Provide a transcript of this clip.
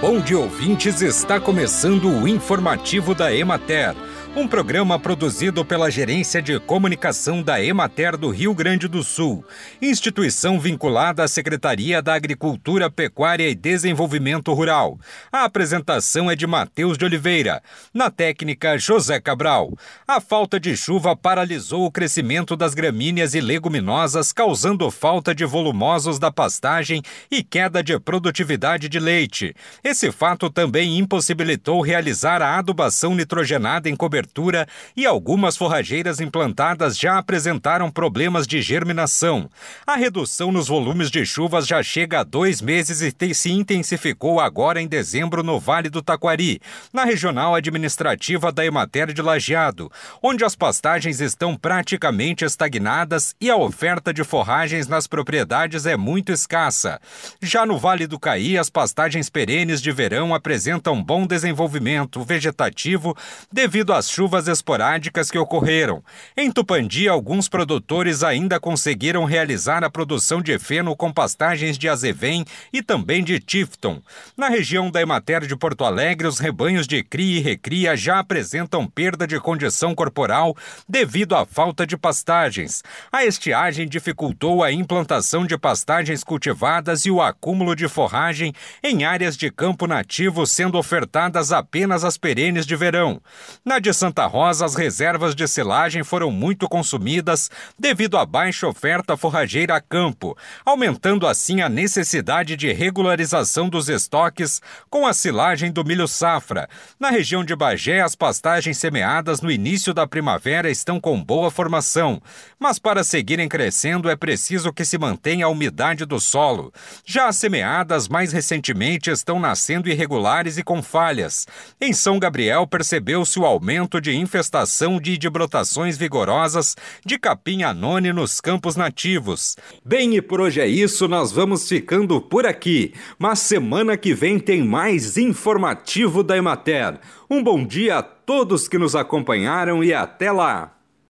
Bom dia, ouvintes. Está começando o informativo da Emater um programa produzido pela Gerência de Comunicação da Emater do Rio Grande do Sul, instituição vinculada à Secretaria da Agricultura, Pecuária e Desenvolvimento Rural. A apresentação é de Matheus de Oliveira. Na técnica, José Cabral. A falta de chuva paralisou o crescimento das gramíneas e leguminosas, causando falta de volumosos da pastagem e queda de produtividade de leite. Esse fato também impossibilitou realizar a adubação nitrogenada em cobertura cobertura e algumas forrageiras implantadas já apresentaram problemas de germinação. A redução nos volumes de chuvas já chega a dois meses e se intensificou agora em dezembro no Vale do Taquari, na regional administrativa da Emater de Lajeado, onde as pastagens estão praticamente estagnadas e a oferta de forragens nas propriedades é muito escassa. Já no Vale do Caí, as pastagens perenes de verão apresentam bom desenvolvimento vegetativo devido às chuvas esporádicas que ocorreram. Em Tupandi, alguns produtores ainda conseguiram realizar a produção de feno com pastagens de azevém e também de tifton. Na região da Emater de Porto Alegre, os rebanhos de cria e recria já apresentam perda de condição corporal devido à falta de pastagens. A estiagem dificultou a implantação de pastagens cultivadas e o acúmulo de forragem em áreas de campo nativo sendo ofertadas apenas as perenes de verão. Na Santa Rosa, as reservas de silagem foram muito consumidas devido à baixa oferta forrageira a campo, aumentando assim a necessidade de regularização dos estoques com a silagem do milho safra. Na região de Bagé, as pastagens semeadas no início da primavera estão com boa formação, mas para seguirem crescendo é preciso que se mantenha a umidade do solo. Já as semeadas mais recentemente estão nascendo irregulares e com falhas. Em São Gabriel percebeu-se o aumento de infestação de brotações vigorosas de capim anone nos campos nativos. Bem, e por hoje é isso, nós vamos ficando por aqui. Mas semana que vem tem mais informativo da Emater. Um bom dia a todos que nos acompanharam e até lá!